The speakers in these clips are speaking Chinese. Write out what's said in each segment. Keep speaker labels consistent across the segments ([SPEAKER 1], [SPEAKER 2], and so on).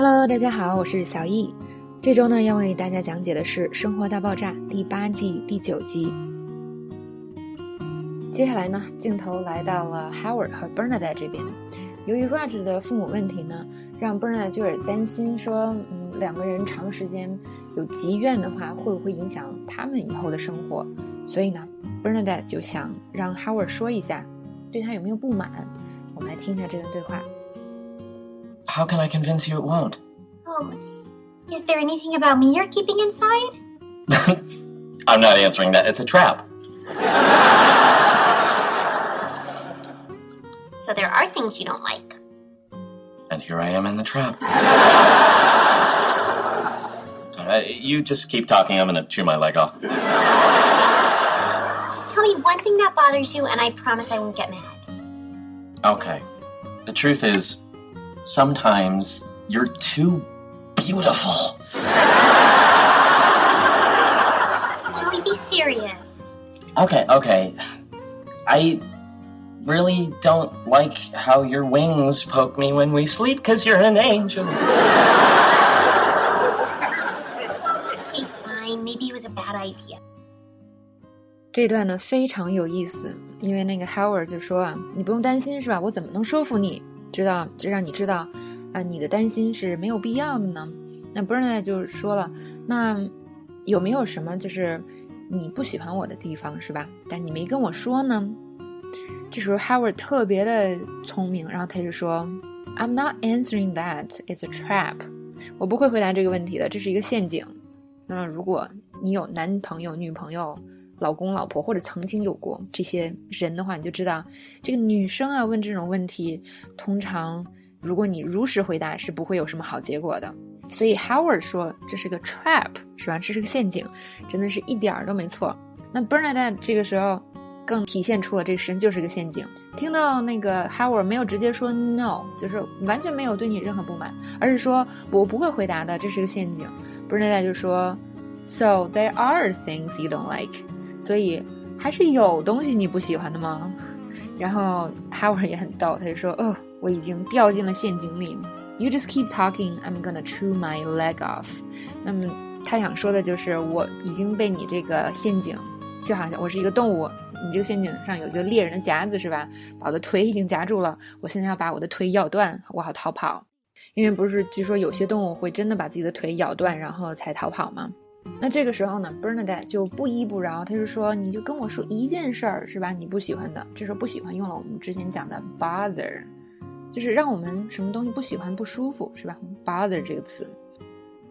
[SPEAKER 1] Hello，大家好，我是小易。这周呢，要为大家讲解的是《生活大爆炸》第八季第九集。接下来呢，镜头来到了 Howard 和 Bernadette 这边。由于 Raj 的父母问题呢，让 Bernadette 就有点担心，说，嗯，两个人长时间有积怨的话，会不会影响他们以后的生活？所以呢，Bernadette 就想让 Howard 说一下，对他有没有不满。我们来听一下这段对话。
[SPEAKER 2] How can I convince you it won't?
[SPEAKER 3] Oh, is there anything about me you're keeping inside?
[SPEAKER 2] I'm not answering that. It's a trap.
[SPEAKER 3] So there are things you don't like.
[SPEAKER 2] And here I am in the trap. Uh, you just keep talking. I'm going to chew my leg off.
[SPEAKER 3] Just tell me one thing that bothers you, and I promise I won't get mad.
[SPEAKER 2] Okay. The truth is, sometimes you're too beautiful.
[SPEAKER 3] Can we be serious?
[SPEAKER 2] Okay, okay. I really don't like how your wings poke me when we sleep because you're an angel.
[SPEAKER 3] Okay, fine. Maybe it was a bad idea.
[SPEAKER 1] 这段呢非常有意思，因为那个 Howard 就说啊，你不用担心是吧？我怎么能说服你？ 知道就让你知道，啊，你的担心是没有必要的呢。那 Bernard 就说了，那有没有什么就是你不喜欢我的地方是吧？但你没跟我说呢。这时候 Howard 特别的聪明，然后他就说，I'm not answering that. It's a trap. 我不会回答这个问题的，这是一个陷阱。那如果你有男朋友、女朋友，老公、老婆，或者曾经有过这些人的话，你就知道，这个女生啊问这种问题，通常如果你如实回答，是不会有什么好结果的。所以 Howard 说这是个 trap，是吧？这是个陷阱，真的是一点儿都没错。那 Bernadette 这个时候更体现出了这实就是个陷阱。听到那个 Howard 没有直接说 no，就是完全没有对你任何不满，而是说我不会回答的，这是个陷阱。Bernadette 就说，So there are things you don't like。所以还是有东西你不喜欢的吗？然后 Howard 也很逗，他就说：“哦，我已经掉进了陷阱里。You just keep talking, I'm gonna chew my leg off。”那么他想说的就是我已经被你这个陷阱，就好像我是一个动物，你这个陷阱上有一个猎人的夹子是吧？把我的腿已经夹住了，我现在要把我的腿咬断，我好逃跑。因为不是据说有些动物会真的把自己的腿咬断，然后才逃跑吗？那这个时候呢，Bernadette 就不依不饶，他就说：“你就跟我说一件事儿，是吧？你不喜欢的，这时候不喜欢用了我们之前讲的 bother，就是让我们什么东西不喜欢、不舒服，是吧？bother 这个词，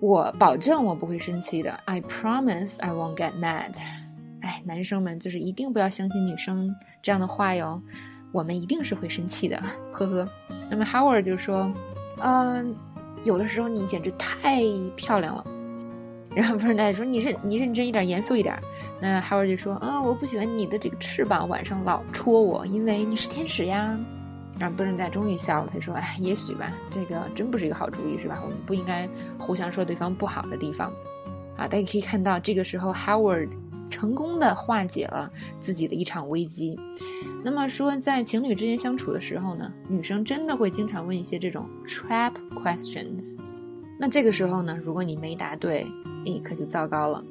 [SPEAKER 1] 我保证我不会生气的，I promise I won't get mad。哎，男生们就是一定不要相信女生这样的话哟，我们一定是会生气的，呵呵。那么 Howard 就说：“嗯，有的时候你简直太漂亮了。”然后 Bernard 说：“你认你认真一点，严肃一点。”那 Howard 就说：“啊，我不喜欢你的这个翅膀晚上老戳我，因为你是天使呀。”然后 Bernard 终于笑了，他说：“哎，也许吧，这个真不是一个好主意，是吧？我们不应该互相说对方不好的地方。”啊，大家可以看到，这个时候 Howard 成功的化解了自己的一场危机。那么说，在情侣之间相处的时候呢，女生真的会经常问一些这种 trap questions。那这个时候呢，如果你没答对，诶，可就糟糕了。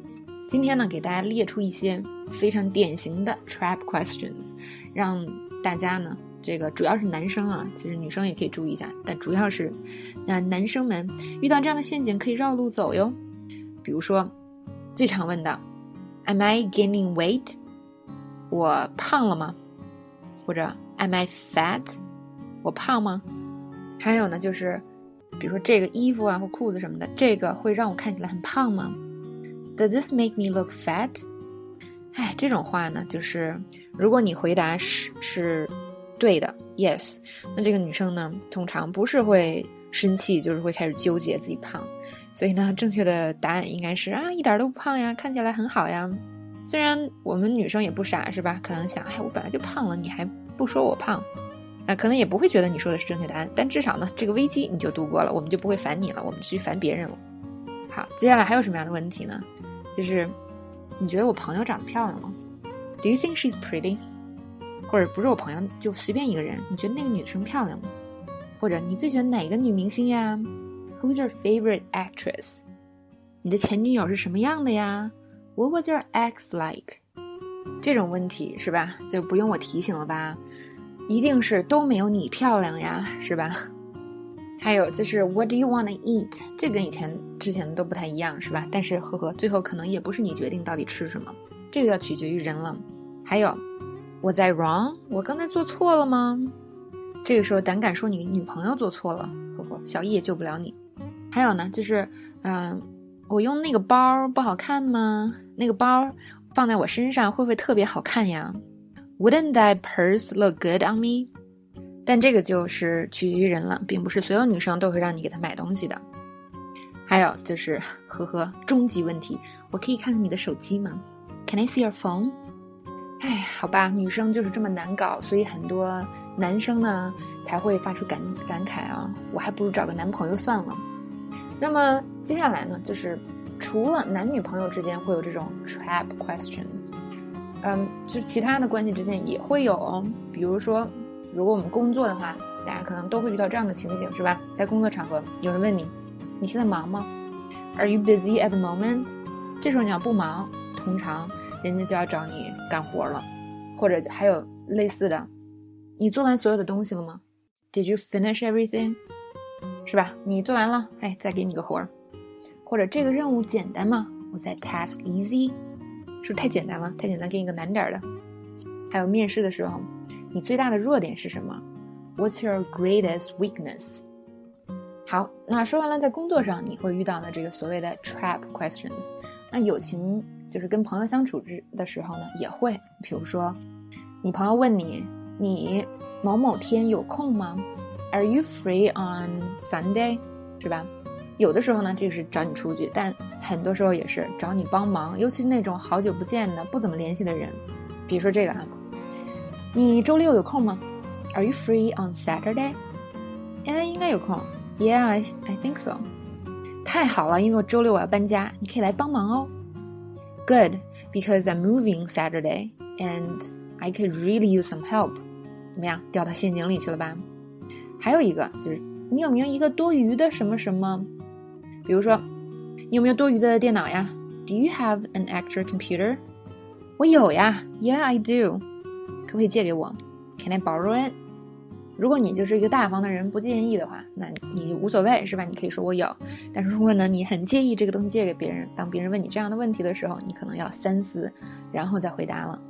[SPEAKER 1] 今天呢，给大家列出一些非常典型的 trap questions，让大家呢，这个主要是男生啊，其实女生也可以注意一下，但主要是那男生们遇到这样的陷阱可以绕路走哟。比如说，最常问的，Am I gaining weight？我胖了吗？或者 Am I fat？我胖吗？还有呢，就是比如说这个衣服啊或裤子什么的，这个会让我看起来很胖吗？Does this make me look fat？哎，这种话呢，就是如果你回答是是对的，yes，那这个女生呢，通常不是会生气，就是会开始纠结自己胖。所以呢，正确的答案应该是啊，一点都不胖呀，看起来很好呀。虽然我们女生也不傻，是吧？可能想，哎，我本来就胖了，你还不说我胖，啊，可能也不会觉得你说的是正确答案。但至少呢，这个危机你就度过了，我们就不会烦你了，我们去烦别人了。好，接下来还有什么样的问题呢？就是你觉得我朋友长得漂亮吗？Do you think she's pretty？或者不是我朋友，就随便一个人，你觉得那个女生漂亮吗？或者你最喜欢哪个女明星呀 Who's your favorite actress？你的前女友是什么样的呀？What was your ex like？这种问题是吧？就不用我提醒了吧？一定是都没有你漂亮呀，是吧？还有就是 What do you want to eat？这跟以前之前的都不太一样，是吧？但是呵呵，最后可能也不是你决定到底吃什么，这个要取决于人了。还有，Was I wrong？我刚才做错了吗？这个时候胆敢说你女朋友做错了，呵呵，小易也救不了你。还有呢，就是嗯，我用那个包不好看吗？那个包放在我身上会不会特别好看呀？Wouldn't that purse look good on me？但这个就是取决于人了，并不是所有女生都会让你给她买东西的。还有就是，呵呵，终极问题，我可以看看你的手机吗？Can I see your phone？哎，好吧，女生就是这么难搞，所以很多男生呢才会发出感感慨啊，我还不如找个男朋友算了。那么接下来呢，就是除了男女朋友之间会有这种 trap questions，嗯，就是其他的关系之间也会有，比如说。如果我们工作的话，大家可能都会遇到这样的情景，是吧？在工作场合，有人问你：“你现在忙吗？”Are you busy at the moment？这时候你要不忙，通常人家就要找你干活了。或者还有类似的：“你做完所有的东西了吗？”Did you finish everything？是吧？你做完了，哎，再给你个活儿。或者这个任务简单吗？我在 task easy，是不是太简单了？太简单，给你个难点的。还有面试的时候。你最大的弱点是什么？What's your greatest weakness？好，那说完了，在工作上你会遇到的这个所谓的 trap questions。那友情就是跟朋友相处之的时候呢，也会，比如说，你朋友问你，你某某天有空吗？Are you free on Sunday？是吧？有的时候呢，这个是找你出去，但很多时候也是找你帮忙，尤其是那种好久不见的、不怎么联系的人，比如说这个啊。你周六有空吗？Are you free on Saturday？哎，应该有空。Yeah, I think so。太好了，因为我周六我要搬家，你可以来帮忙哦。Good, because I'm moving Saturday and I could really use some help。怎么样，掉到陷阱里去了吧？还有一个就是，你有没有一个多余的什么什么？比如说，你有没有多余的电脑呀？Do you have an extra computer？我有呀。Yeah, I do。可不可以借给我？Can I borrow it？如果你就是一个大方的人，不介意的话，那你无所谓，是吧？你可以说我有。但是如果呢，你很介意这个东西借给别人，当别人问你这样的问题的时候，你可能要三思，然后再回答了。